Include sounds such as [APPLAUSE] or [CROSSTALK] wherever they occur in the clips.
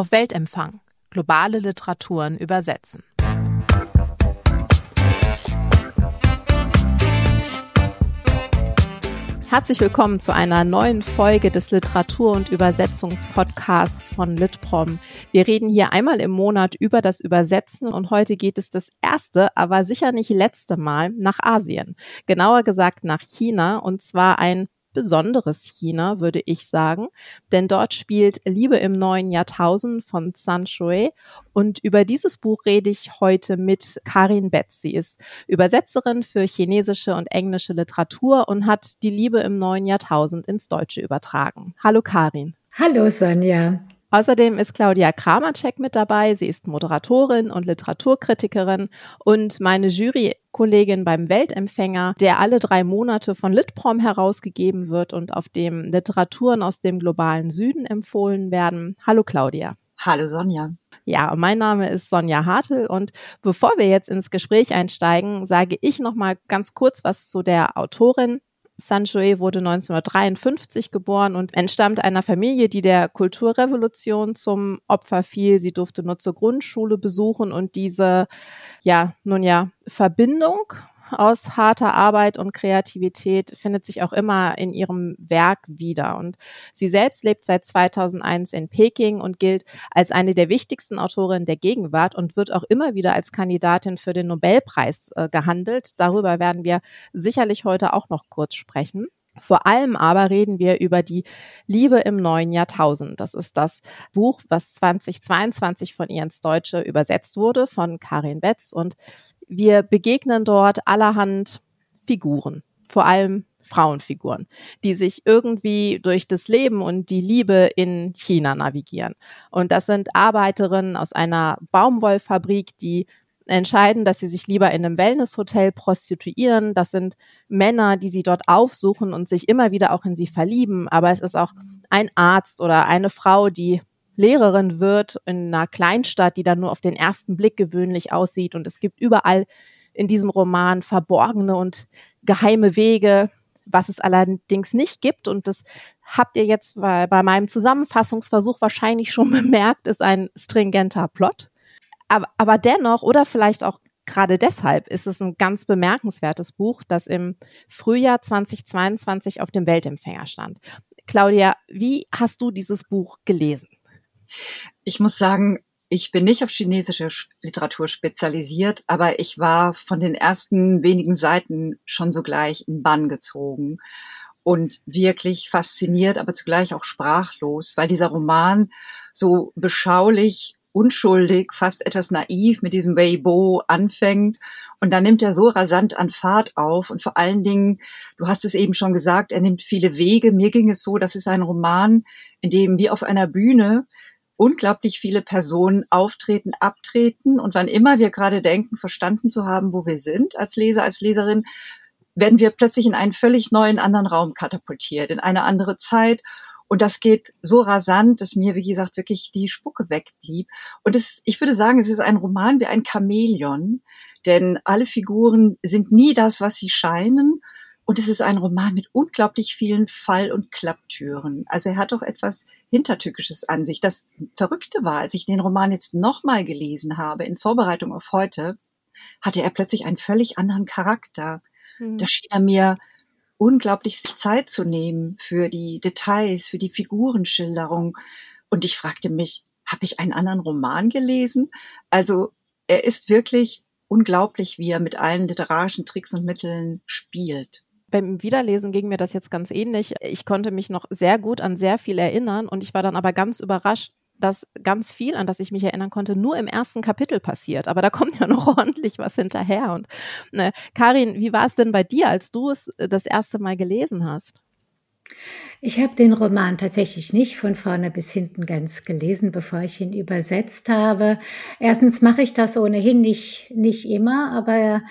Auf Weltempfang. Globale Literaturen übersetzen. Herzlich willkommen zu einer neuen Folge des Literatur- und Übersetzungspodcasts von Litprom. Wir reden hier einmal im Monat über das Übersetzen und heute geht es das erste, aber sicher nicht letzte Mal nach Asien. Genauer gesagt nach China und zwar ein besonderes China, würde ich sagen, denn dort spielt Liebe im neuen Jahrtausend von San Shui und über dieses Buch rede ich heute mit Karin Betz. Sie ist Übersetzerin für chinesische und englische Literatur und hat die Liebe im neuen Jahrtausend ins Deutsche übertragen. Hallo Karin. Hallo Sonja. Außerdem ist Claudia Kramercheck mit dabei. Sie ist Moderatorin und Literaturkritikerin und meine Jurykollegin beim Weltempfänger, der alle drei Monate von Litprom herausgegeben wird und auf dem Literaturen aus dem globalen Süden empfohlen werden. Hallo Claudia. Hallo Sonja. Ja, mein Name ist Sonja Hartl und bevor wir jetzt ins Gespräch einsteigen, sage ich noch mal ganz kurz was zu der Autorin. Sanchoe wurde 1953 geboren und entstammt einer Familie, die der Kulturrevolution zum Opfer fiel. Sie durfte nur zur Grundschule besuchen und diese, ja, nun ja, Verbindung aus harter Arbeit und Kreativität findet sich auch immer in ihrem Werk wieder. Und sie selbst lebt seit 2001 in Peking und gilt als eine der wichtigsten Autorinnen der Gegenwart und wird auch immer wieder als Kandidatin für den Nobelpreis äh, gehandelt. Darüber werden wir sicherlich heute auch noch kurz sprechen. Vor allem aber reden wir über die Liebe im neuen Jahrtausend. Das ist das Buch, was 2022 von ihr ins Deutsche übersetzt wurde, von Karin Betz. Und wir begegnen dort allerhand Figuren, vor allem Frauenfiguren, die sich irgendwie durch das Leben und die Liebe in China navigieren. Und das sind Arbeiterinnen aus einer Baumwollfabrik, die entscheiden, dass sie sich lieber in einem Wellnesshotel prostituieren. Das sind Männer, die sie dort aufsuchen und sich immer wieder auch in sie verlieben. Aber es ist auch ein Arzt oder eine Frau, die Lehrerin wird in einer Kleinstadt, die dann nur auf den ersten Blick gewöhnlich aussieht. Und es gibt überall in diesem Roman verborgene und geheime Wege, was es allerdings nicht gibt. Und das habt ihr jetzt bei, bei meinem Zusammenfassungsversuch wahrscheinlich schon [LAUGHS] bemerkt, ist ein stringenter Plot. Aber, aber dennoch, oder vielleicht auch gerade deshalb ist es ein ganz bemerkenswertes Buch, das im Frühjahr 2022 auf dem Weltempfänger stand. Claudia, wie hast du dieses Buch gelesen? Ich muss sagen, ich bin nicht auf chinesische Literatur spezialisiert, aber ich war von den ersten wenigen Seiten schon sogleich in Bann gezogen und wirklich fasziniert, aber zugleich auch sprachlos, weil dieser Roman so beschaulich, unschuldig, fast etwas naiv mit diesem Weibo anfängt und dann nimmt er so rasant an Fahrt auf und vor allen Dingen, du hast es eben schon gesagt, er nimmt viele Wege. Mir ging es so, das ist ein Roman, in dem wie auf einer Bühne unglaublich viele Personen auftreten, abtreten und wann immer wir gerade denken, verstanden zu haben, wo wir sind als Leser, als Leserin, werden wir plötzlich in einen völlig neuen anderen Raum katapultiert, in eine andere Zeit. Und das geht so rasant, dass mir, wie gesagt, wirklich die Spucke wegblieb. Und es, ich würde sagen, es ist ein Roman wie ein Chamäleon, denn alle Figuren sind nie das, was sie scheinen. Und es ist ein Roman mit unglaublich vielen Fall- und Klapptüren. Also er hat doch etwas Hintertückisches an sich. Das Verrückte war, als ich den Roman jetzt nochmal gelesen habe, in Vorbereitung auf heute, hatte er plötzlich einen völlig anderen Charakter. Mhm. Da schien er mir unglaublich Zeit zu nehmen für die Details, für die Figurenschilderung. Und ich fragte mich, habe ich einen anderen Roman gelesen? Also er ist wirklich unglaublich, wie er mit allen literarischen Tricks und Mitteln spielt beim Wiederlesen ging mir das jetzt ganz ähnlich. Ich konnte mich noch sehr gut an sehr viel erinnern und ich war dann aber ganz überrascht, dass ganz viel, an das ich mich erinnern konnte, nur im ersten Kapitel passiert. Aber da kommt [LAUGHS] ja noch ordentlich was hinterher. Und ne, Karin, wie war es denn bei dir, als du es äh, das erste Mal gelesen hast? Ich habe den Roman tatsächlich nicht von vorne bis hinten ganz gelesen, bevor ich ihn übersetzt habe. Erstens mache ich das ohnehin nicht, nicht immer, aber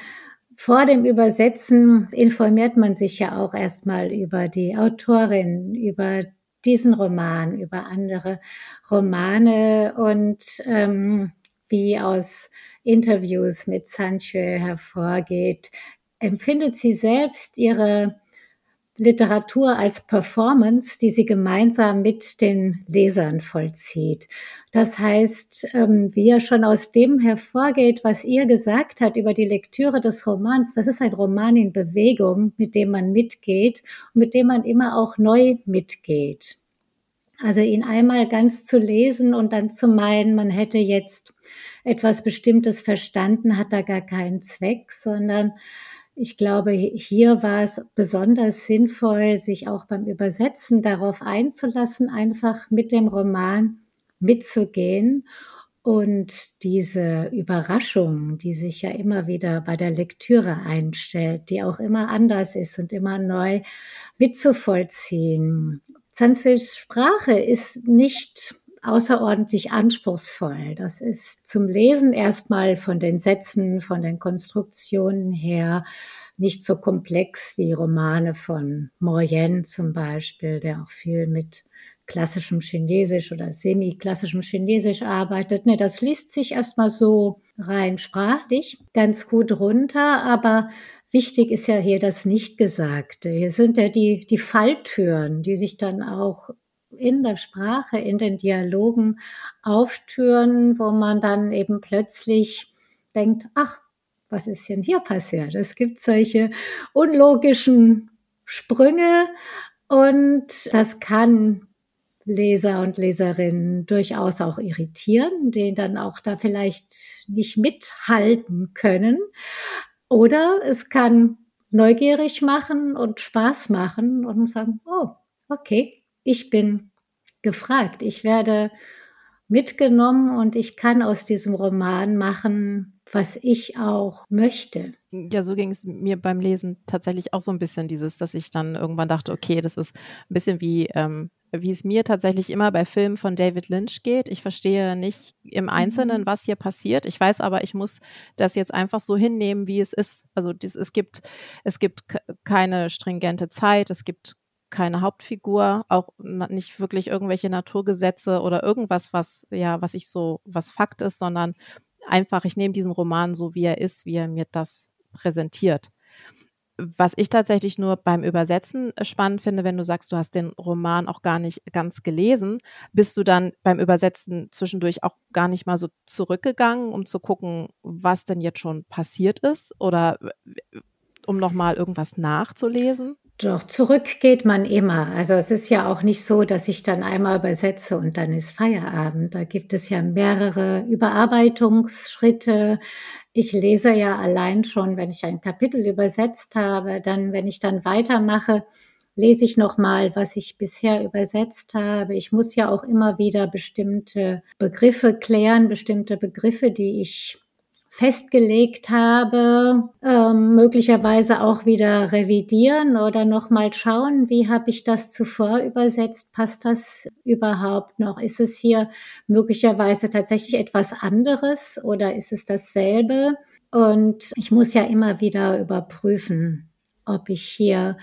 vor dem Übersetzen informiert man sich ja auch erstmal über die Autorin, über diesen Roman, über andere Romane und ähm, wie aus Interviews mit Sancho hervorgeht, empfindet sie selbst ihre Literatur als Performance, die sie gemeinsam mit den Lesern vollzieht. Das heißt, ähm, wie ja schon aus dem hervorgeht, was ihr gesagt hat über die Lektüre des Romans, das ist ein Roman in Bewegung, mit dem man mitgeht und mit dem man immer auch neu mitgeht. Also ihn einmal ganz zu lesen und dann zu meinen, man hätte jetzt etwas Bestimmtes verstanden, hat da gar keinen Zweck, sondern ich glaube, hier war es besonders sinnvoll, sich auch beim Übersetzen darauf einzulassen, einfach mit dem Roman mitzugehen und diese Überraschung, die sich ja immer wieder bei der Lektüre einstellt, die auch immer anders ist und immer neu mitzuvollziehen. Sanskrit Sprache ist nicht außerordentlich anspruchsvoll. Das ist zum Lesen erstmal von den Sätzen, von den Konstruktionen her nicht so komplex wie Romane von Moyen zum Beispiel, der auch viel mit klassischem Chinesisch oder semi-klassischem Chinesisch arbeitet. Ne, das liest sich erstmal so rein sprachlich ganz gut runter, aber wichtig ist ja hier das Nichtgesagte. Hier sind ja die, die Falltüren, die sich dann auch in der Sprache, in den Dialogen auftüren, wo man dann eben plötzlich denkt, ach, was ist denn hier passiert? Es gibt solche unlogischen Sprünge und das kann Leser und Leserinnen durchaus auch irritieren, die dann auch da vielleicht nicht mithalten können. Oder es kann neugierig machen und Spaß machen und sagen, oh, okay, ich bin gefragt, ich werde mitgenommen und ich kann aus diesem Roman machen, was ich auch möchte. Ja, so ging es mir beim Lesen tatsächlich auch so ein bisschen dieses, dass ich dann irgendwann dachte, okay, das ist ein bisschen wie, ähm, wie es mir tatsächlich immer bei Filmen von David Lynch geht. Ich verstehe nicht im Einzelnen, mhm. was hier passiert. Ich weiß aber, ich muss das jetzt einfach so hinnehmen, wie es ist. Also dies, es gibt, es gibt keine stringente Zeit, es gibt keine Hauptfigur, auch nicht wirklich irgendwelche Naturgesetze oder irgendwas, was ja, was ich so, was Fakt ist, sondern einfach, ich nehme diesen Roman so, wie er ist, wie er mir das präsentiert. Was ich tatsächlich nur beim Übersetzen spannend finde, wenn du sagst, du hast den Roman auch gar nicht ganz gelesen, bist du dann beim Übersetzen zwischendurch auch gar nicht mal so zurückgegangen, um zu gucken, was denn jetzt schon passiert ist oder um nochmal irgendwas nachzulesen? Doch, zurück geht man immer. Also es ist ja auch nicht so, dass ich dann einmal übersetze und dann ist Feierabend. Da gibt es ja mehrere Überarbeitungsschritte. Ich lese ja allein schon, wenn ich ein Kapitel übersetzt habe, dann, wenn ich dann weitermache, lese ich nochmal, was ich bisher übersetzt habe. Ich muss ja auch immer wieder bestimmte Begriffe klären, bestimmte Begriffe, die ich festgelegt habe, ähm, möglicherweise auch wieder revidieren oder nochmal schauen, wie habe ich das zuvor übersetzt, passt das überhaupt noch? Ist es hier möglicherweise tatsächlich etwas anderes oder ist es dasselbe? Und ich muss ja immer wieder überprüfen, ob ich hier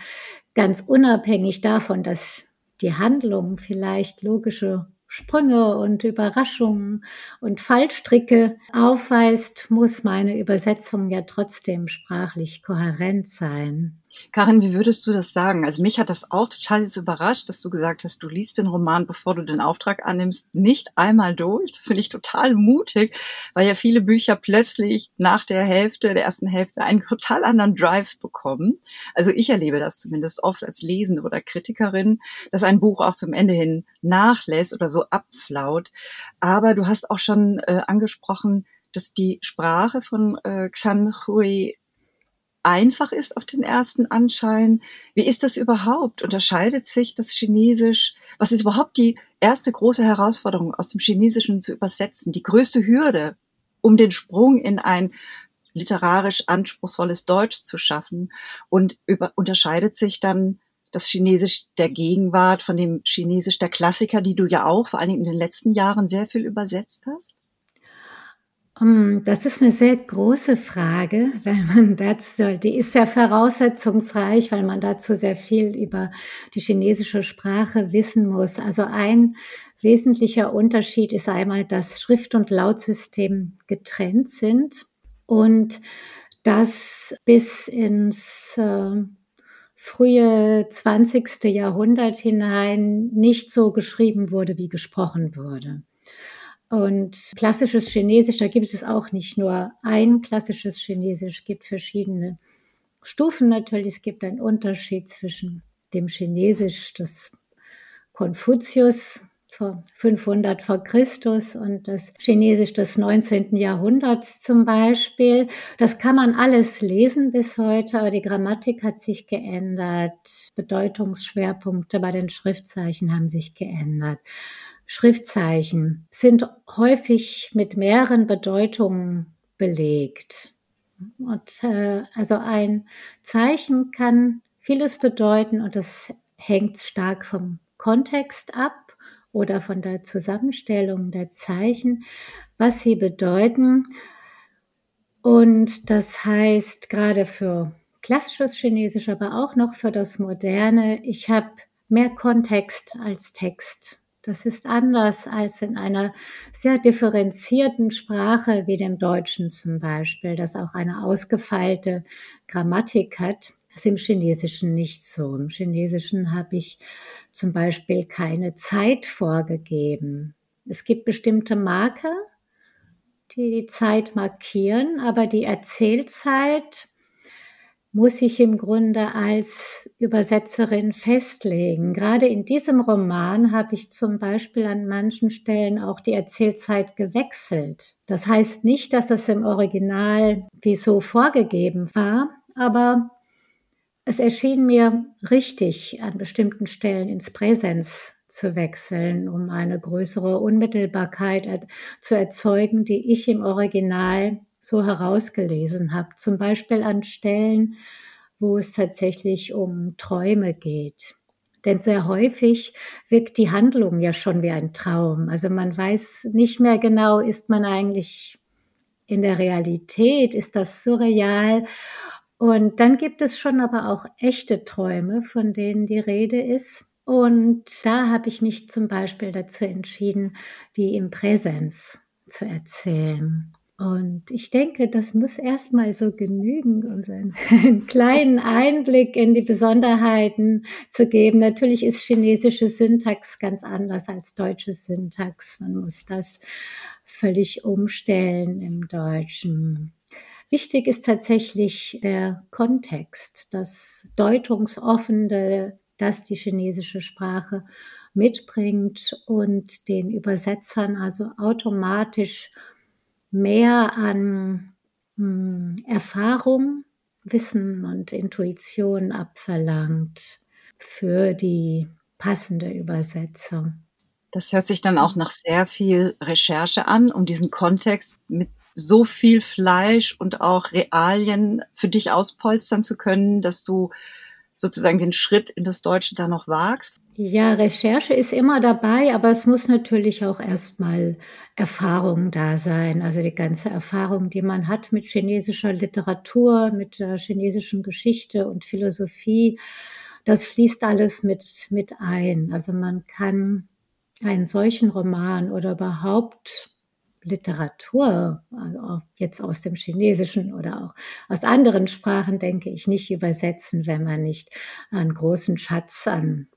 ganz unabhängig davon, dass die Handlung vielleicht logische Sprünge und Überraschungen und Fallstricke aufweist, muss meine Übersetzung ja trotzdem sprachlich kohärent sein. Karin, wie würdest du das sagen? Also mich hat das auch total überrascht, dass du gesagt hast, du liest den Roman, bevor du den Auftrag annimmst, nicht einmal durch. Das finde ich total mutig, weil ja viele Bücher plötzlich nach der Hälfte, der ersten Hälfte einen total anderen Drive bekommen. Also ich erlebe das zumindest oft als Lesende oder Kritikerin, dass ein Buch auch zum Ende hin nachlässt oder so abflaut. Aber du hast auch schon äh, angesprochen, dass die Sprache von äh, Xan Hui einfach ist auf den ersten Anschein. Wie ist das überhaupt? Unterscheidet sich das Chinesisch? Was ist überhaupt die erste große Herausforderung aus dem Chinesischen zu übersetzen? Die größte Hürde, um den Sprung in ein literarisch anspruchsvolles Deutsch zu schaffen? Und über, unterscheidet sich dann das Chinesisch der Gegenwart von dem Chinesisch der Klassiker, die du ja auch vor allen Dingen in den letzten Jahren sehr viel übersetzt hast? Ähm, das ist eine sehr große Frage, [LAUGHS] weil man dazu, die ist sehr voraussetzungsreich, weil man dazu sehr viel über die chinesische Sprache wissen muss. Also ein wesentlicher Unterschied ist einmal, dass Schrift- und Lautsystem getrennt sind und dass bis ins äh, frühe 20. Jahrhundert hinein nicht so geschrieben wurde, wie gesprochen wurde. Und klassisches Chinesisch, da gibt es auch nicht nur ein klassisches Chinesisch, es gibt verschiedene Stufen natürlich. Es gibt einen Unterschied zwischen dem Chinesisch des Konfuzius vor 500 vor Christus und das Chinesisch des 19. Jahrhunderts zum Beispiel. Das kann man alles lesen bis heute, aber die Grammatik hat sich geändert. Bedeutungsschwerpunkte bei den Schriftzeichen haben sich geändert. Schriftzeichen sind häufig mit mehreren Bedeutungen belegt. Und äh, also ein Zeichen kann vieles bedeuten und das hängt stark vom Kontext ab oder von der Zusammenstellung der Zeichen, was sie bedeuten. Und das heißt gerade für klassisches Chinesisch, aber auch noch für das Moderne, ich habe mehr Kontext als Text. Das ist anders als in einer sehr differenzierten Sprache wie dem Deutschen zum Beispiel, das auch eine ausgefeilte Grammatik hat. Das ist im Chinesischen nicht so. Im Chinesischen habe ich zum Beispiel keine Zeit vorgegeben. Es gibt bestimmte Marker, die die Zeit markieren, aber die Erzählzeit muss ich im Grunde als Übersetzerin festlegen. Gerade in diesem Roman habe ich zum Beispiel an manchen Stellen auch die Erzählzeit gewechselt. Das heißt nicht, dass es im Original wie so vorgegeben war, aber es erschien mir richtig, an bestimmten Stellen ins Präsens zu wechseln, um eine größere Unmittelbarkeit zu erzeugen, die ich im Original so herausgelesen habe. Zum Beispiel an Stellen, wo es tatsächlich um Träume geht. Denn sehr häufig wirkt die Handlung ja schon wie ein Traum. Also man weiß nicht mehr genau, ist man eigentlich in der Realität, ist das surreal? Und dann gibt es schon aber auch echte Träume, von denen die Rede ist. Und da habe ich mich zum Beispiel dazu entschieden, die im Präsens zu erzählen. Und ich denke, das muss erstmal so genügen, um [LAUGHS] einen kleinen Einblick in die Besonderheiten zu geben. Natürlich ist chinesische Syntax ganz anders als deutsche Syntax. Man muss das völlig umstellen im Deutschen. Wichtig ist tatsächlich der Kontext, das Deutungsoffene, das die chinesische Sprache mitbringt und den Übersetzern also automatisch mehr an hm, Erfahrung, Wissen und Intuition abverlangt für die passende Übersetzung. Das hört sich dann auch nach sehr viel Recherche an, um diesen Kontext mit so viel Fleisch und auch Realien für dich auspolstern zu können, dass du sozusagen den Schritt in das Deutsche da noch wagst? Ja, Recherche ist immer dabei, aber es muss natürlich auch erstmal Erfahrung da sein. Also die ganze Erfahrung, die man hat mit chinesischer Literatur, mit der chinesischen Geschichte und Philosophie, das fließt alles mit, mit ein. Also man kann einen solchen Roman oder überhaupt Literatur, also jetzt aus dem Chinesischen oder auch aus anderen Sprachen, denke ich, nicht übersetzen, wenn man nicht einen großen Schatz an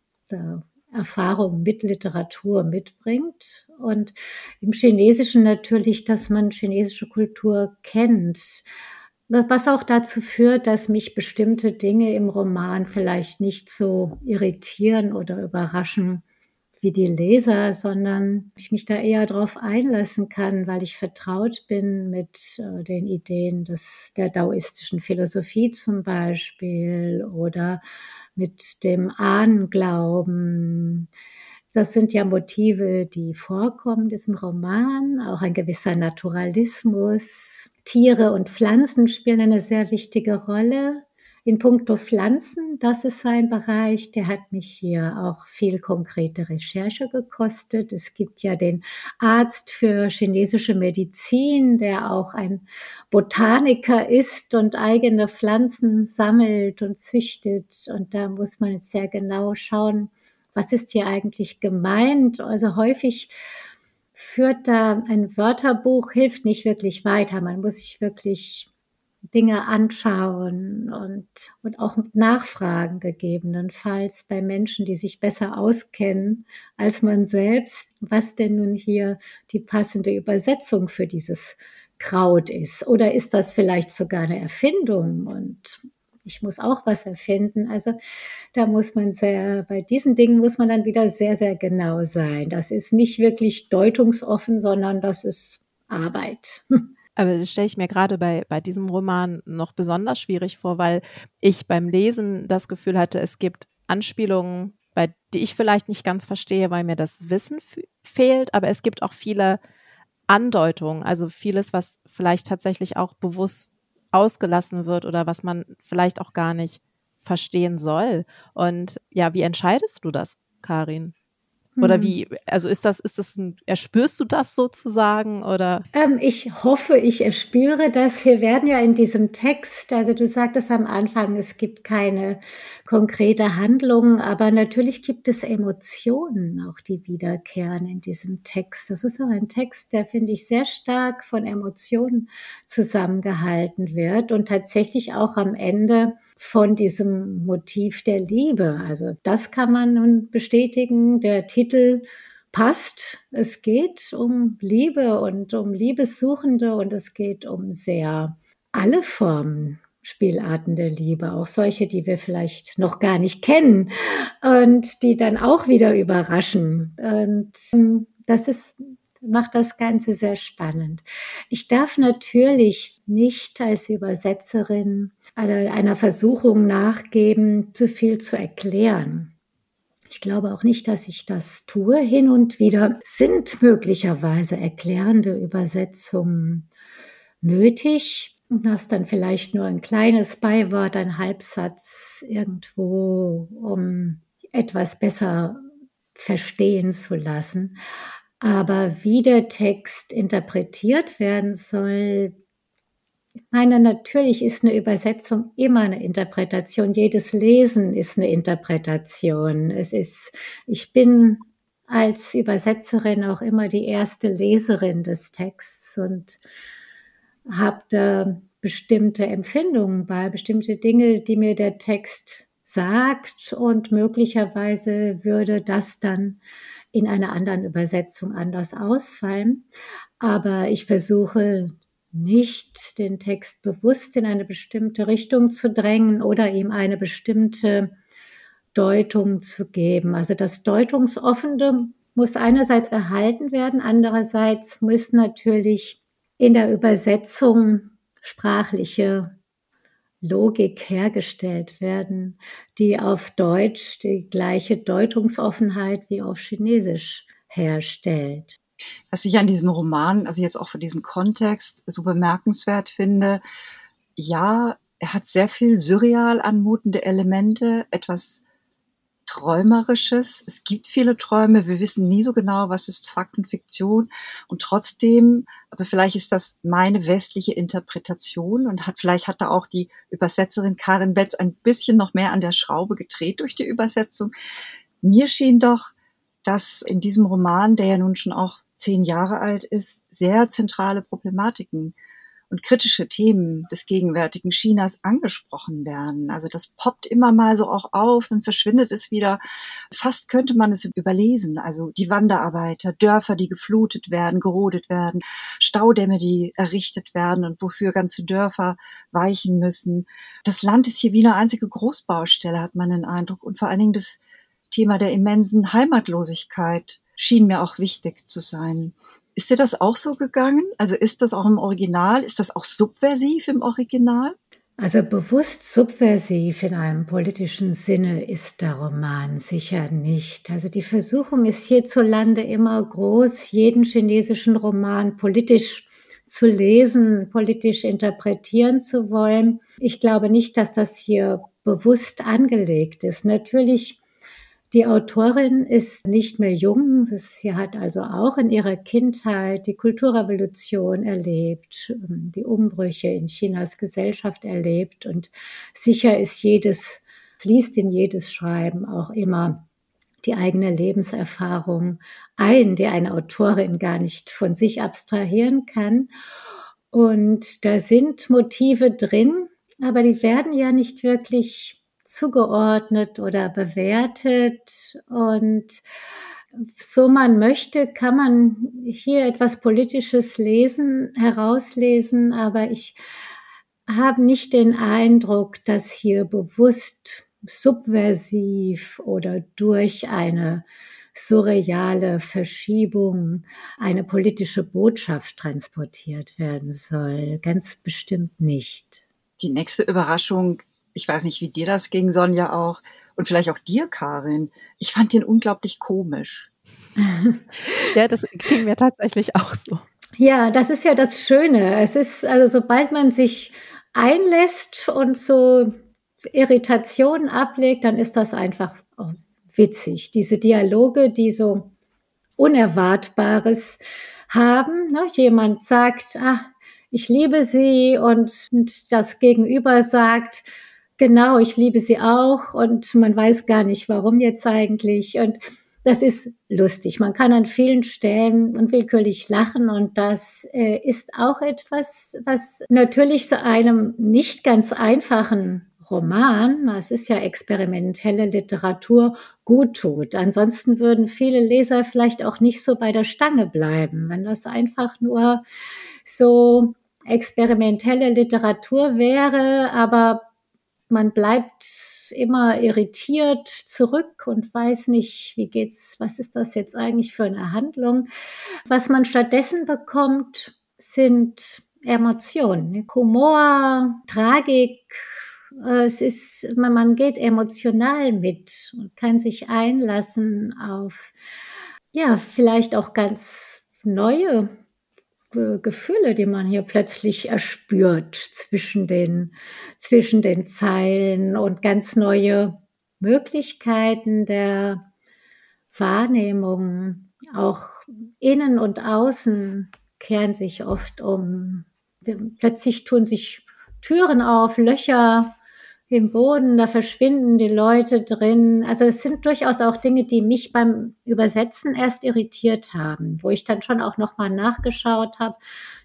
Erfahrung mit Literatur mitbringt. Und im Chinesischen natürlich, dass man chinesische Kultur kennt. Was auch dazu führt, dass mich bestimmte Dinge im Roman vielleicht nicht so irritieren oder überraschen, wie die Leser, sondern ich mich da eher darauf einlassen kann, weil ich vertraut bin mit äh, den Ideen des, der daoistischen Philosophie zum Beispiel oder mit dem Ahnenglauben. Das sind ja Motive, die vorkommen in diesem Roman, auch ein gewisser Naturalismus. Tiere und Pflanzen spielen eine sehr wichtige Rolle. In puncto Pflanzen, das ist sein Bereich, der hat mich hier auch viel konkrete Recherche gekostet. Es gibt ja den Arzt für chinesische Medizin, der auch ein Botaniker ist und eigene Pflanzen sammelt und züchtet. Und da muss man sehr genau schauen, was ist hier eigentlich gemeint. Also häufig führt da ein Wörterbuch, hilft nicht wirklich weiter. Man muss sich wirklich Dinge anschauen und, und auch nachfragen gegebenenfalls bei Menschen, die sich besser auskennen als man selbst, was denn nun hier die passende Übersetzung für dieses Kraut ist. Oder ist das vielleicht sogar eine Erfindung und ich muss auch was erfinden. Also da muss man sehr, bei diesen Dingen muss man dann wieder sehr, sehr genau sein. Das ist nicht wirklich deutungsoffen, sondern das ist Arbeit. [LAUGHS] Aber das stelle ich mir gerade bei, bei diesem Roman noch besonders schwierig vor, weil ich beim Lesen das Gefühl hatte, es gibt Anspielungen, bei die ich vielleicht nicht ganz verstehe, weil mir das Wissen fehlt, aber es gibt auch viele Andeutungen, also vieles, was vielleicht tatsächlich auch bewusst ausgelassen wird oder was man vielleicht auch gar nicht verstehen soll. Und ja, wie entscheidest du das, Karin? Oder hm. wie, also ist das, ist das ein, erspürst du das sozusagen oder? Ähm, ich hoffe, ich erspüre das. Wir werden ja in diesem Text, also du sagtest am Anfang, es gibt keine konkrete Handlung, aber natürlich gibt es Emotionen, auch die wiederkehren in diesem Text. Das ist auch ein Text, der, finde ich, sehr stark von Emotionen zusammengehalten wird und tatsächlich auch am Ende von diesem Motiv der Liebe. Also das kann man nun bestätigen. Der Titel passt. Es geht um Liebe und um Liebessuchende und es geht um sehr alle Formen Spielarten der Liebe, auch solche, die wir vielleicht noch gar nicht kennen und die dann auch wieder überraschen. Und ähm, das ist macht das Ganze sehr spannend. Ich darf natürlich nicht als Übersetzerin einer Versuchung nachgeben, zu viel zu erklären. Ich glaube auch nicht, dass ich das tue. Hin und wieder sind möglicherweise erklärende Übersetzungen nötig. Du hast dann vielleicht nur ein kleines Beiwort, ein Halbsatz irgendwo, um etwas besser verstehen zu lassen. Aber wie der Text interpretiert werden soll, meine, natürlich ist eine Übersetzung immer eine Interpretation. Jedes Lesen ist eine Interpretation. Es ist, ich bin als Übersetzerin auch immer die erste Leserin des Texts und habe da bestimmte Empfindungen bei, bestimmte Dinge, die mir der Text sagt und möglicherweise würde das dann in einer anderen Übersetzung anders ausfallen. Aber ich versuche nicht den Text bewusst in eine bestimmte Richtung zu drängen oder ihm eine bestimmte Deutung zu geben. Also das Deutungsoffene muss einerseits erhalten werden, andererseits muss natürlich in der Übersetzung sprachliche Logik hergestellt werden, die auf Deutsch die gleiche Deutungsoffenheit wie auf Chinesisch herstellt. Was ich an diesem Roman, also jetzt auch für diesen Kontext, so bemerkenswert finde, ja, er hat sehr viel surreal anmutende Elemente, etwas Träumerisches. Es gibt viele Träume. Wir wissen nie so genau, was ist Fakt und Fiktion. Und trotzdem, aber vielleicht ist das meine westliche Interpretation und hat, vielleicht hat da auch die Übersetzerin Karin Betz ein bisschen noch mehr an der Schraube gedreht durch die Übersetzung. Mir schien doch, dass in diesem Roman, der ja nun schon auch zehn Jahre alt ist, sehr zentrale Problematiken und kritische Themen des gegenwärtigen Chinas angesprochen werden. Also das poppt immer mal so auch auf, und verschwindet es wieder. Fast könnte man es überlesen. Also die Wanderarbeiter, Dörfer, die geflutet werden, gerodet werden, Staudämme, die errichtet werden und wofür ganze Dörfer weichen müssen. Das Land ist hier wie eine einzige Großbaustelle, hat man den Eindruck. Und vor allen Dingen das Thema der immensen Heimatlosigkeit schien mir auch wichtig zu sein. Ist dir das auch so gegangen? Also ist das auch im Original? Ist das auch subversiv im Original? Also bewusst subversiv in einem politischen Sinne ist der Roman sicher nicht. Also die Versuchung ist hierzulande immer groß, jeden chinesischen Roman politisch zu lesen, politisch interpretieren zu wollen. Ich glaube nicht, dass das hier bewusst angelegt ist. Natürlich die Autorin ist nicht mehr jung. Sie hat also auch in ihrer Kindheit die Kulturrevolution erlebt, ähm, die Umbrüche in Chinas Gesellschaft erlebt und sicher ist jedes, fließt in jedes Schreiben auch immer die eigene Lebenserfahrung ein, die eine Autorin gar nicht von sich abstrahieren kann. Und da sind Motive drin, aber die werden ja nicht wirklich zugeordnet oder bewertet. Und so man möchte, kann man hier etwas Politisches lesen, herauslesen, aber ich habe nicht den Eindruck, dass hier bewusst subversiv oder durch eine surreale Verschiebung eine politische Botschaft transportiert werden soll. Ganz bestimmt nicht. Die nächste Überraschung, ich weiß nicht, wie dir das ging, Sonja auch, und vielleicht auch dir, Karin. Ich fand den unglaublich komisch. [LAUGHS] ja, das ging mir tatsächlich auch so. Ja, das ist ja das Schöne. Es ist, also sobald man sich einlässt und so Irritationen ablegt, dann ist das einfach oh, witzig. Diese Dialoge, die so Unerwartbares haben. Ne? Jemand sagt, ah, ich liebe sie und, und das Gegenüber sagt, genau, ich liebe sie auch und man weiß gar nicht, warum jetzt eigentlich. Und das ist lustig. Man kann an vielen Stellen unwillkürlich lachen und das äh, ist auch etwas, was natürlich zu einem nicht ganz einfachen Roman, es ist ja experimentelle Literatur, gut tut. Ansonsten würden viele Leser vielleicht auch nicht so bei der Stange bleiben, wenn das einfach nur so experimentelle Literatur wäre, aber man bleibt immer irritiert zurück und weiß nicht, wie geht's, was ist das jetzt eigentlich für eine Handlung? Was man stattdessen bekommt, sind Emotionen, Humor, Tragik, äh, es ist, man, man geht emotional mit und kann sich einlassen auf, ja, vielleicht auch ganz neue Gefühle, die man hier plötzlich erspürt zwischen den, zwischen den Zeilen und ganz neue Möglichkeiten der Wahrnehmung. Auch innen und außen kehren sich oft um. Plötzlich tun sich Türen auf, Löcher im Boden, da verschwinden die Leute drin. Also es sind durchaus auch Dinge, die mich beim Übersetzen erst irritiert haben, wo ich dann schon auch nochmal nachgeschaut habe,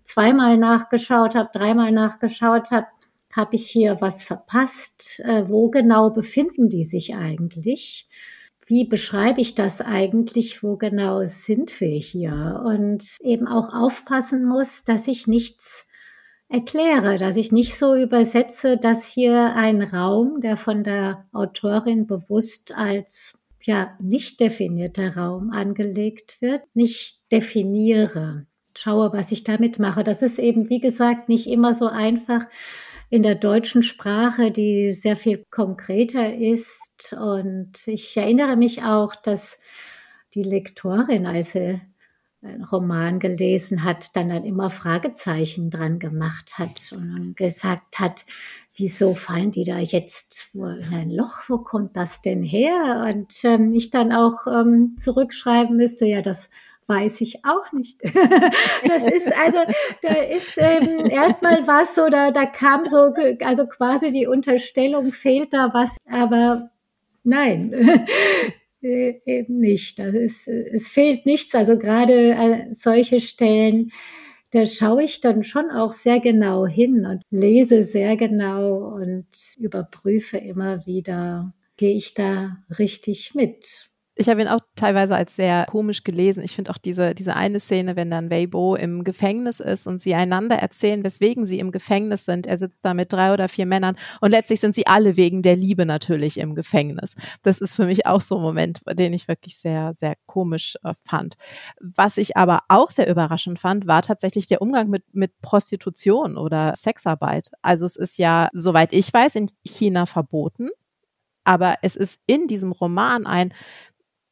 zweimal nachgeschaut habe, dreimal nachgeschaut habe, habe ich hier was verpasst? Äh, wo genau befinden die sich eigentlich? Wie beschreibe ich das eigentlich? Wo genau sind wir hier? Und eben auch aufpassen muss, dass ich nichts erkläre, dass ich nicht so übersetze, dass hier ein Raum, der von der Autorin bewusst als ja nicht definierter Raum angelegt wird, nicht definiere. Schaue, was ich damit mache. Das ist eben, wie gesagt, nicht immer so einfach in der deutschen Sprache, die sehr viel konkreter ist. Und ich erinnere mich auch, dass die Lektorin, als sie Roman gelesen hat, dann, dann immer Fragezeichen dran gemacht hat und gesagt hat, wieso fallen die da jetzt in ein Loch? Wo kommt das denn her? Und ähm, ich dann auch ähm, zurückschreiben müsste, ja, das weiß ich auch nicht. [LAUGHS] das ist also, da ist ähm, erstmal was so, da, da kam so, also quasi die Unterstellung, fehlt da was, aber nein, [LAUGHS] äh, eben nicht. Das ist, es fehlt nichts. Also gerade äh, solche Stellen, da schaue ich dann schon auch sehr genau hin und lese sehr genau und überprüfe immer wieder, gehe ich da richtig mit. Ich habe ihn auch teilweise als sehr komisch gelesen. Ich finde auch diese, diese eine Szene, wenn dann Weibo im Gefängnis ist und sie einander erzählen, weswegen sie im Gefängnis sind. Er sitzt da mit drei oder vier Männern und letztlich sind sie alle wegen der Liebe natürlich im Gefängnis. Das ist für mich auch so ein Moment, den ich wirklich sehr, sehr komisch äh, fand. Was ich aber auch sehr überraschend fand, war tatsächlich der Umgang mit, mit Prostitution oder Sexarbeit. Also es ist ja, soweit ich weiß, in China verboten. Aber es ist in diesem Roman ein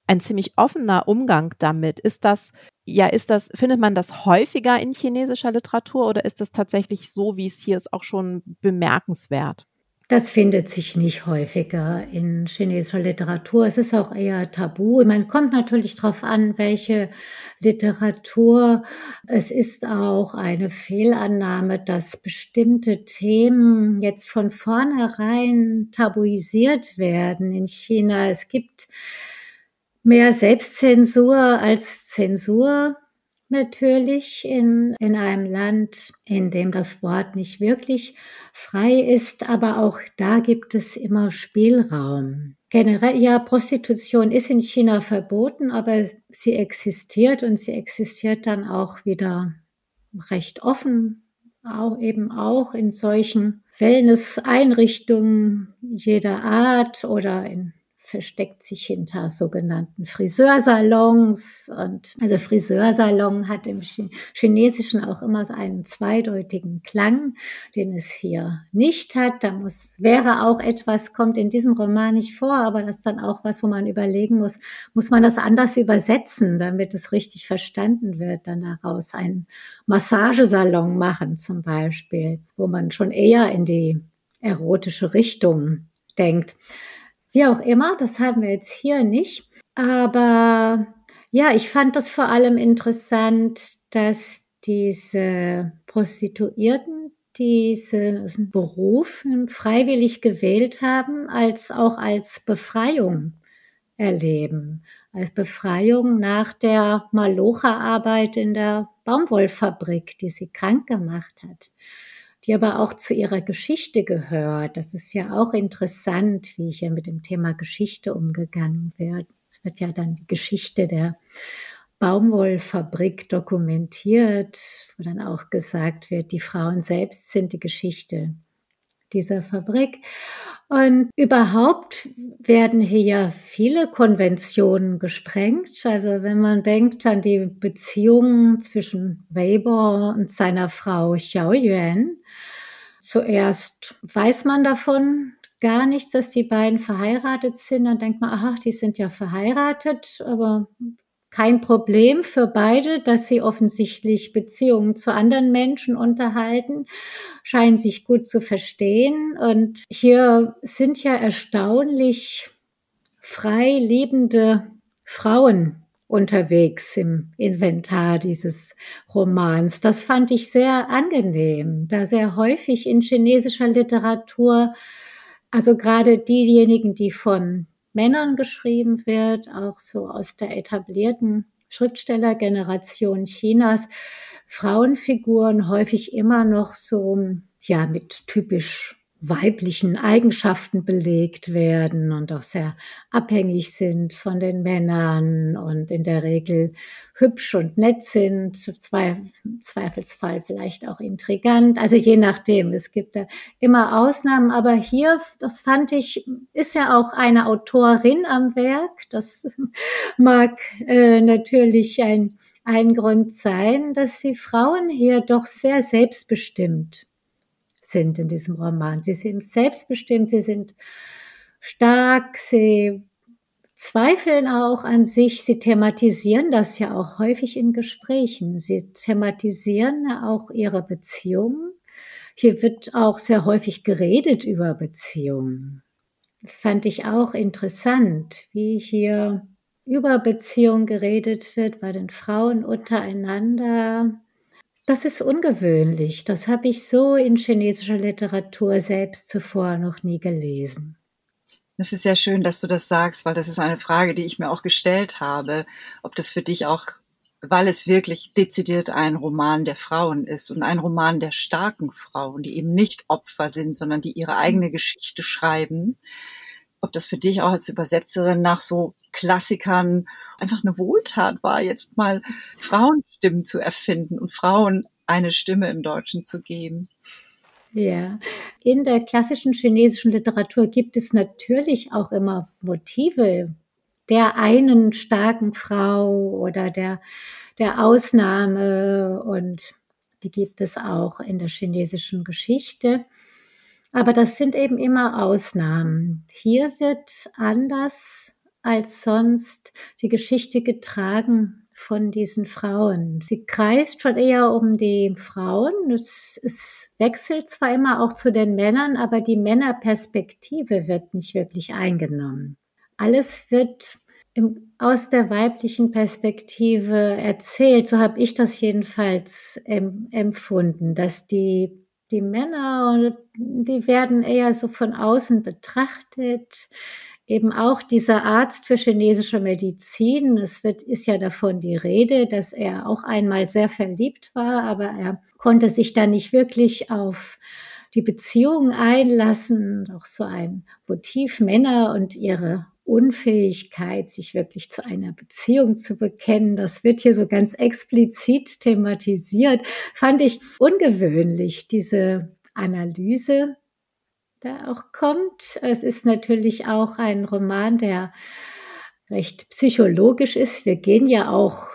ein ziemlich offener Umgang damit. Ist das, ja, ist das, findet man das häufiger in chinesischer Literatur oder ist das tatsächlich so, wie es hier ist, auch schon bemerkenswert? Das findet sich nicht häufiger in chinesischer Literatur. Es ist auch eher tabu. Man kommt natürlich darauf an, welche Literatur. Es ist auch eine Fehlannahme, dass bestimmte Themen jetzt von vornherein tabuisiert werden in China. Es gibt mehr Selbstzensur als Zensur natürlich in, in einem Land, in dem das Wort nicht wirklich frei ist, aber auch da gibt es immer Spielraum. Generell, ja, Prostitution ist in China verboten, aber sie existiert und sie existiert dann auch wieder recht offen, auch eben auch in solchen Wellness-Einrichtungen jeder Art oder in versteckt sich hinter sogenannten Friseursalons. Und also Friseursalon hat im Chinesischen auch immer so einen zweideutigen Klang, den es hier nicht hat. Da muss, wäre auch etwas, kommt in diesem Roman nicht vor, aber das ist dann auch was, wo man überlegen muss, muss man das anders übersetzen, damit es richtig verstanden wird, dann daraus einen Massagesalon machen zum Beispiel, wo man schon eher in die erotische Richtung denkt. Wie auch immer, das haben wir jetzt hier nicht. Aber ja, ich fand das vor allem interessant, dass diese Prostituierten diesen Beruf freiwillig gewählt haben, als auch als Befreiung erleben. Als Befreiung nach der Malocha-Arbeit in der Baumwollfabrik, die sie krank gemacht hat die aber auch zu ihrer Geschichte gehört. Das ist ja auch interessant, wie hier mit dem Thema Geschichte umgegangen wird. Es wird ja dann die Geschichte der Baumwollfabrik dokumentiert, wo dann auch gesagt wird, die Frauen selbst sind die Geschichte dieser Fabrik. Und überhaupt werden hier ja viele Konventionen gesprengt. Also wenn man denkt an die Beziehungen zwischen Weber und seiner Frau Xiao Yuan, zuerst weiß man davon gar nichts, dass die beiden verheiratet sind. Dann denkt man, ach, die sind ja verheiratet, aber kein Problem für beide, dass sie offensichtlich Beziehungen zu anderen Menschen unterhalten, scheinen sich gut zu verstehen. Und hier sind ja erstaunlich frei lebende Frauen unterwegs im Inventar dieses Romans. Das fand ich sehr angenehm, da sehr häufig in chinesischer Literatur, also gerade diejenigen, die von Männern geschrieben wird, auch so aus der etablierten Schriftstellergeneration Chinas, Frauenfiguren häufig immer noch so, ja, mit typisch weiblichen Eigenschaften belegt werden und auch sehr abhängig sind von den Männern und in der Regel hübsch und nett sind, Zweif Zweifelsfall vielleicht auch intrigant. Also je nachdem, es gibt da immer Ausnahmen, aber hier, das fand ich, ist ja auch eine Autorin am Werk. Das [LAUGHS] mag äh, natürlich ein, ein Grund sein, dass sie Frauen hier doch sehr selbstbestimmt sind in diesem Roman. Sie sind selbstbestimmt, sie sind stark, sie zweifeln auch an sich, sie thematisieren das ja auch häufig in Gesprächen. Sie thematisieren auch ihre Beziehungen. Hier wird auch sehr häufig geredet über Beziehungen. Fand ich auch interessant, wie hier über Beziehungen geredet wird bei den Frauen untereinander. Das ist ungewöhnlich. Das habe ich so in chinesischer Literatur selbst zuvor noch nie gelesen. Es ist sehr schön, dass du das sagst, weil das ist eine Frage, die ich mir auch gestellt habe, ob das für dich auch, weil es wirklich dezidiert ein Roman der Frauen ist und ein Roman der starken Frauen, die eben nicht Opfer sind, sondern die ihre eigene Geschichte schreiben, ob das für dich auch als Übersetzerin nach so Klassikern einfach eine Wohltat war, jetzt mal Frauenstimmen zu erfinden und Frauen eine Stimme im Deutschen zu geben. Ja, in der klassischen chinesischen Literatur gibt es natürlich auch immer Motive der einen starken Frau oder der, der Ausnahme und die gibt es auch in der chinesischen Geschichte. Aber das sind eben immer Ausnahmen. Hier wird anders als sonst die Geschichte getragen von diesen Frauen. Sie kreist schon eher um die Frauen. Es, es, wechselt zwar immer auch zu den Männern, aber die Männerperspektive wird nicht wirklich eingenommen. Alles wird im, aus der weiblichen Perspektive erzählt. So habe ich das jedenfalls em, empfunden, dass die die Männer, die werden eher so von außen betrachtet. eben auch dieser Arzt für chinesische Medizin. Es wird, ist ja davon die Rede, dass er auch einmal sehr verliebt war, aber er konnte sich da nicht wirklich auf die Beziehung einlassen. Auch so ein Motiv Männer und ihre Unfähigkeit, sich wirklich zu einer Beziehung zu bekennen. Das wird hier so ganz explizit thematisiert. Fand ich ungewöhnlich, diese Analyse da auch kommt. Es ist natürlich auch ein Roman, der recht psychologisch ist. Wir gehen ja auch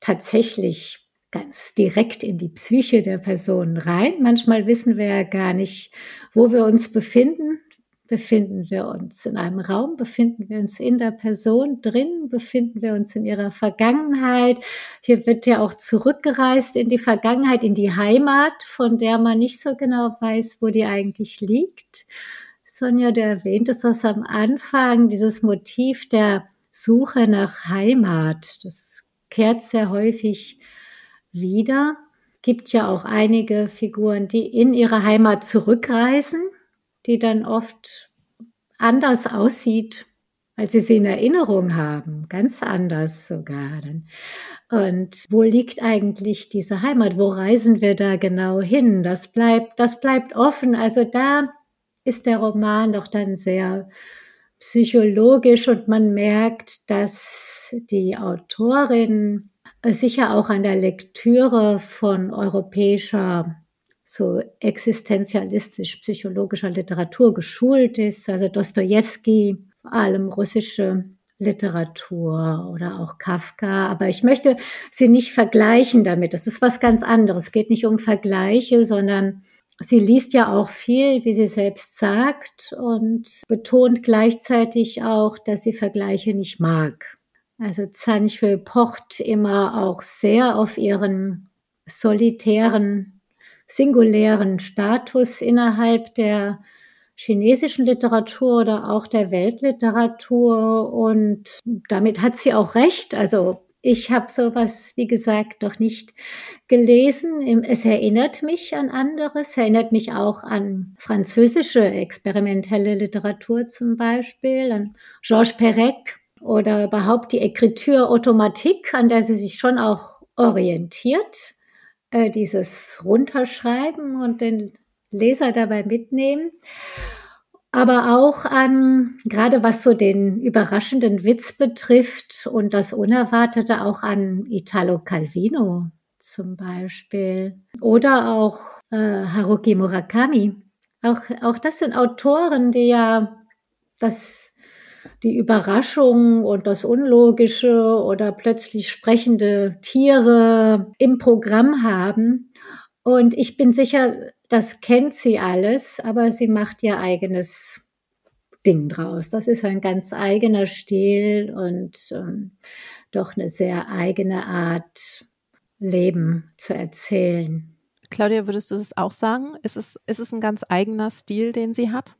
tatsächlich ganz direkt in die Psyche der Person rein. Manchmal wissen wir ja gar nicht, wo wir uns befinden. Befinden wir uns in einem Raum? Befinden wir uns in der Person drin? Befinden wir uns in ihrer Vergangenheit? Hier wird ja auch zurückgereist in die Vergangenheit, in die Heimat, von der man nicht so genau weiß, wo die eigentlich liegt. Sonja, du erwähntest das am Anfang, dieses Motiv der Suche nach Heimat. Das kehrt sehr häufig wieder. Gibt ja auch einige Figuren, die in ihre Heimat zurückreisen die dann oft anders aussieht, als sie sie in Erinnerung haben, ganz anders sogar. Und wo liegt eigentlich diese Heimat? Wo reisen wir da genau hin? Das bleibt, das bleibt offen. Also da ist der Roman doch dann sehr psychologisch und man merkt, dass die Autorin sicher auch an der Lektüre von europäischer so existenzialistisch-psychologischer Literatur geschult ist, also Dostoevsky, vor allem russische Literatur oder auch Kafka. Aber ich möchte sie nicht vergleichen damit. Das ist was ganz anderes. Es geht nicht um Vergleiche, sondern sie liest ja auch viel, wie sie selbst sagt, und betont gleichzeitig auch, dass sie Vergleiche nicht mag. Also Zanchö pocht immer auch sehr auf ihren solitären singulären Status innerhalb der chinesischen Literatur oder auch der Weltliteratur. Und damit hat sie auch recht. Also ich habe sowas, wie gesagt, noch nicht gelesen. Es erinnert mich an anderes, erinnert mich auch an französische experimentelle Literatur zum Beispiel, an Georges Perec oder überhaupt die Écriture automatique, an der sie sich schon auch orientiert äh, dieses Runterschreiben und den Leser dabei mitnehmen. Aber auch an, gerade was so den überraschenden Witz betrifft und das Unerwartete auch an Italo Calvino zum Beispiel. Oder auch äh, Haruki Murakami. Auch, auch das sind Autoren, die ja das die Überraschung und das Unlogische oder plötzlich sprechende Tiere im Programm haben. Und ich bin sicher, das kennt sie alles, aber sie macht ihr eigenes Ding draus. Das ist ein ganz eigener Stil und ähm, doch eine sehr eigene Art, Leben zu erzählen. Claudia, würdest du das auch sagen? Ist es, ist es ein ganz eigener Stil, den sie hat?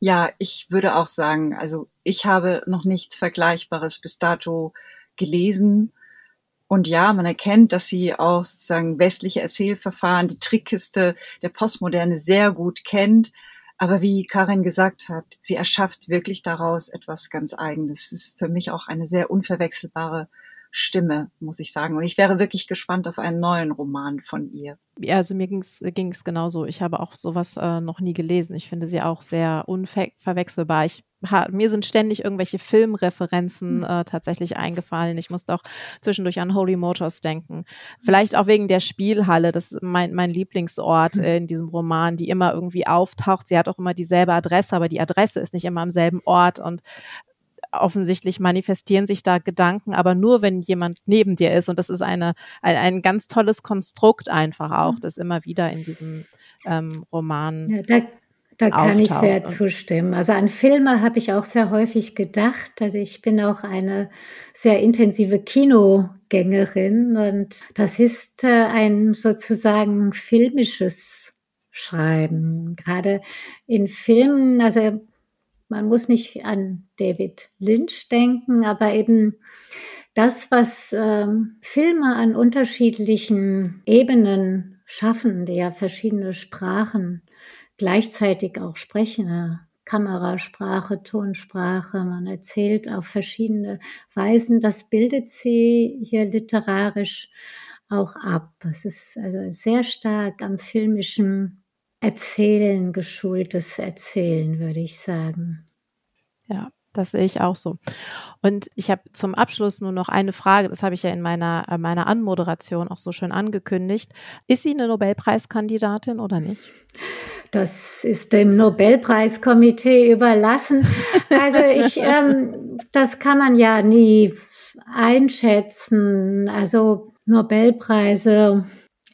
Ja, ich würde auch sagen, also ich habe noch nichts Vergleichbares bis dato gelesen. Und ja, man erkennt, dass sie auch sozusagen westliche Erzählverfahren, die Trickkiste der Postmoderne sehr gut kennt. Aber wie Karin gesagt hat, sie erschafft wirklich daraus etwas ganz Eigenes. Es ist für mich auch eine sehr unverwechselbare Stimme, muss ich sagen. Und ich wäre wirklich gespannt auf einen neuen Roman von ihr. Ja, also mir ging es genauso. Ich habe auch sowas äh, noch nie gelesen. Ich finde sie auch sehr unverwechselbar. Ich, ha, mir sind ständig irgendwelche Filmreferenzen hm. äh, tatsächlich eingefallen. Ich musste auch zwischendurch an Holy Motors denken. Vielleicht auch wegen der Spielhalle. Das ist mein, mein Lieblingsort äh, [LAUGHS] in diesem Roman, die immer irgendwie auftaucht. Sie hat auch immer dieselbe Adresse, aber die Adresse ist nicht immer am selben Ort. Und offensichtlich manifestieren sich da Gedanken, aber nur wenn jemand neben dir ist. Und das ist eine, ein, ein ganz tolles Konstrukt einfach auch, mhm. das immer wieder in diesem ähm, Roman. Ja, da, da kann ich sehr zustimmen. Also an Filme habe ich auch sehr häufig gedacht. Also ich bin auch eine sehr intensive Kinogängerin und das ist äh, ein sozusagen filmisches Schreiben. Gerade in Filmen, also man muss nicht an David Lynch denken, aber eben das, was ähm, Filme an unterschiedlichen Ebenen schaffen, die ja verschiedene Sprachen gleichzeitig auch sprechen. Kamerasprache, Tonsprache, man erzählt auf verschiedene Weisen. Das bildet sie hier literarisch auch ab. Es ist also sehr stark am filmischen Erzählen, geschultes Erzählen, würde ich sagen. Ja, das sehe ich auch so. Und ich habe zum Abschluss nur noch eine Frage, das habe ich ja in meiner, äh, meiner Anmoderation auch so schön angekündigt. Ist sie eine Nobelpreiskandidatin oder nicht? Das ist dem Nobelpreiskomitee überlassen. Also ich, [LAUGHS] ähm, das kann man ja nie einschätzen. Also Nobelpreise.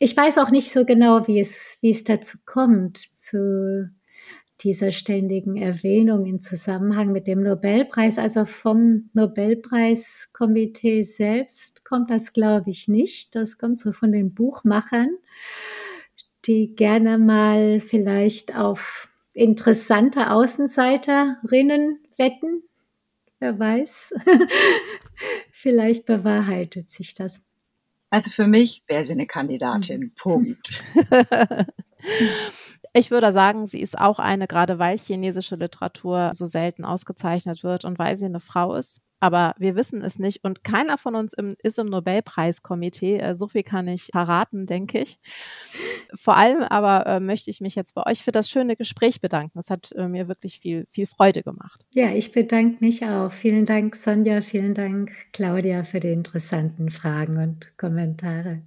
Ich weiß auch nicht so genau, wie es, wie es dazu kommt, zu dieser ständigen Erwähnung in Zusammenhang mit dem Nobelpreis. Also vom Nobelpreiskomitee selbst kommt das, glaube ich, nicht. Das kommt so von den Buchmachern, die gerne mal vielleicht auf interessante Außenseiterinnen wetten. Wer weiß. [LAUGHS] vielleicht bewahrheitet sich das. Also für mich wäre sie eine Kandidatin. Mhm. Punkt. [LAUGHS] Ich würde sagen, sie ist auch eine, gerade weil chinesische Literatur so selten ausgezeichnet wird und weil sie eine Frau ist. Aber wir wissen es nicht und keiner von uns im, ist im Nobelpreiskomitee. Äh, so viel kann ich verraten, denke ich. Vor allem aber äh, möchte ich mich jetzt bei euch für das schöne Gespräch bedanken. Das hat äh, mir wirklich viel, viel Freude gemacht. Ja, ich bedanke mich auch. Vielen Dank, Sonja. Vielen Dank, Claudia, für die interessanten Fragen und Kommentare.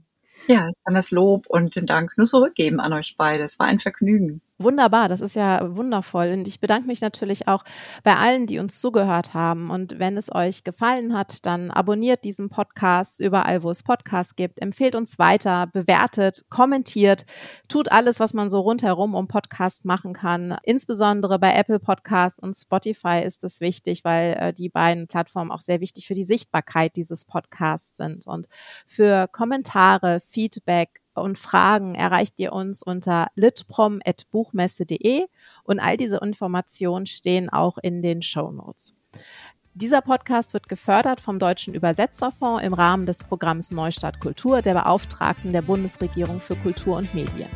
Ja, ich kann das Lob und den Dank nur zurückgeben an euch beide. Es war ein Vergnügen. Wunderbar, das ist ja wundervoll. Und ich bedanke mich natürlich auch bei allen, die uns zugehört haben. Und wenn es euch gefallen hat, dann abonniert diesen Podcast überall, wo es Podcasts gibt. Empfehlt uns weiter, bewertet, kommentiert, tut alles, was man so rundherum um Podcast machen kann. Insbesondere bei Apple Podcasts und Spotify ist es wichtig, weil äh, die beiden Plattformen auch sehr wichtig für die Sichtbarkeit dieses Podcasts sind. Und für Kommentare, Feedback, und Fragen erreicht ihr uns unter litprom.buchmesse.de und all diese Informationen stehen auch in den Show Notes. Dieser Podcast wird gefördert vom Deutschen Übersetzerfonds im Rahmen des Programms Neustadt Kultur der Beauftragten der Bundesregierung für Kultur und Medien.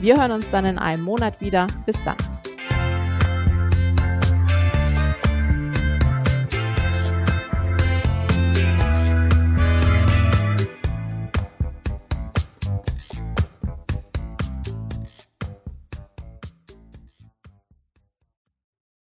Wir hören uns dann in einem Monat wieder. Bis dann.